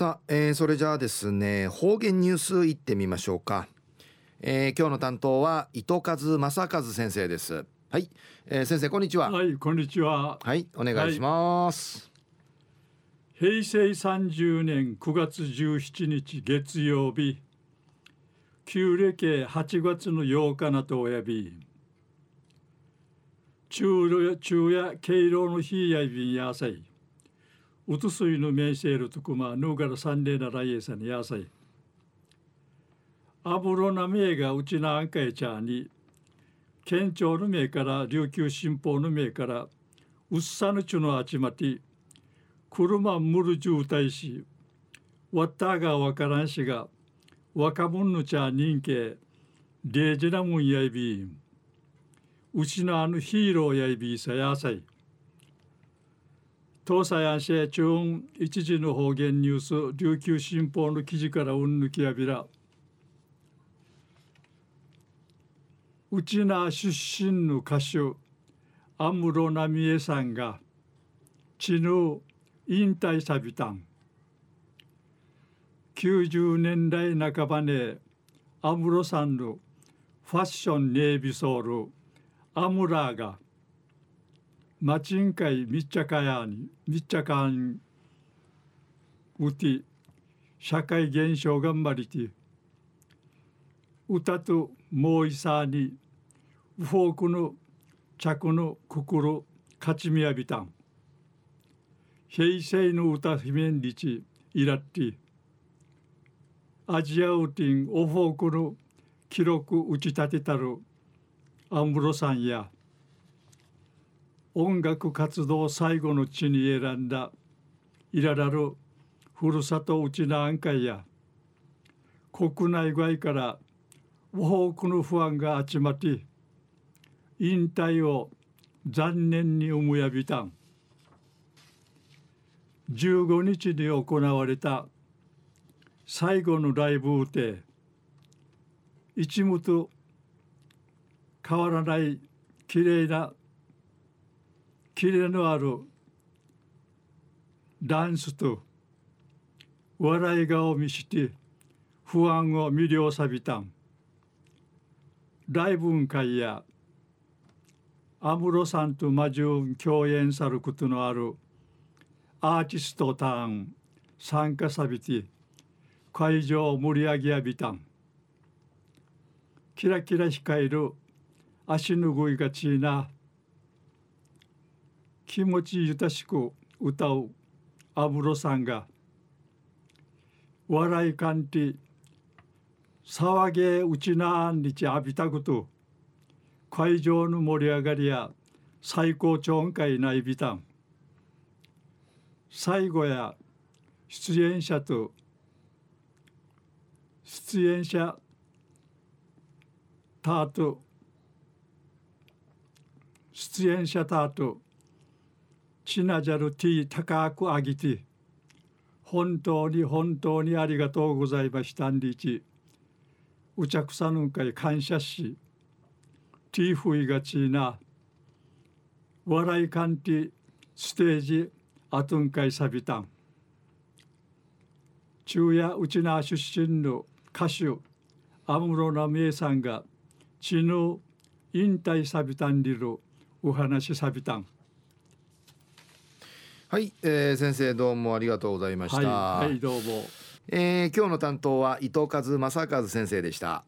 さあ、えー、それじゃあですね方言ニュースいってみましょうか、えー、今日の担当は伊藤和正和先生です。はい、えー、先生こんにちは。はいこんにちは。はいお願いします、はい、平成30年9月17日月曜日旧暦8月の8日なとおやび中昼夜敬老の日やいびんやさいうとすいのめいせるとくまぬがらさんでならえさにやさい。あぶろなめいがうちなあんかえちゃに県庁の名から琉球新報の名からうっさぬちゅのあちまて車むる渋滞しわったがわからんしが若者のちゃ人気レジなもんやいびうちのあのヒーローやいびさやさい。東西安市中一時の方言ニュース琉球新報の記事からうんぬきやびら。うちな出身の歌手安室奈美恵さんが知ぬ引退さびたん90年代半ばね安室さんのファッションネイビソールアムラーがマチンカイ密着やに密着んうて社会現象頑張りて歌ともういさにフォークの着の心勝ちみやびたん。平成の歌姫んりちいらってアジアウティンオフォークの記録打ち立てたるアンブロさんや。音楽活動最後の地に選んだいららるふるさとうちな案会や国内外から多くの不安が集まって引退を残念に思やびたん。15日に行われた最後のライブで一無と変わらない綺麗なキレのあるダンスと笑い顔を見して不安を魅了さびたん。大文会や安室さんと魔獣共演さることのあるアーティストターン参加さびて会場を盛り上げやびたん。キラキラ光る足ぬぐいがちな気持ちゆたしく歌う安室さんが笑いかんて騒げうちなんにち浴びたこと会場の盛り上がりや最高潮会ないびたん。最後や出演者と出演者たと出演者たとちなじゃるティー高くあぎて本当に本当にありがとうございましたんりちうちゃくさぬんかい感謝しティーフイがちな笑いかんてステージあとんかいさびたん。昼夜うちな出身の歌手安室奈美恵さんが血の引退さびたんりるお話さびたん。はい、えー、先生どうもありがとうございました。はい、はい、どうも。えー、今日の担当は伊藤和正和先生でした。